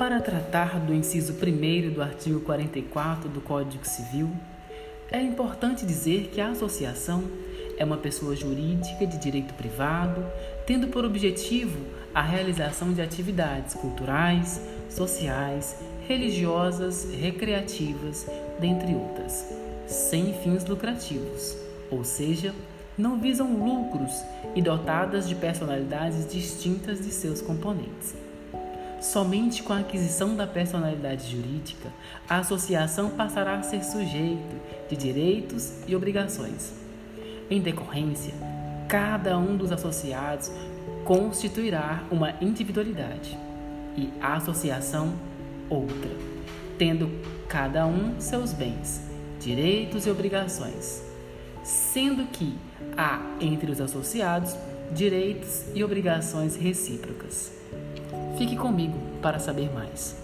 Para tratar do inciso 1 do artigo 44 do Código Civil, é importante dizer que a associação é uma pessoa jurídica de direito privado, tendo por objetivo a realização de atividades culturais, sociais, religiosas, recreativas, dentre outras, sem fins lucrativos, ou seja, não visam lucros e dotadas de personalidades distintas de seus componentes. Somente com a aquisição da personalidade jurídica, a associação passará a ser sujeito de direitos e obrigações. Em decorrência, cada um dos associados constituirá uma individualidade e a associação outra, tendo cada um seus bens, direitos e obrigações, sendo que há entre os associados direitos e obrigações recíprocas. Fique comigo para saber mais.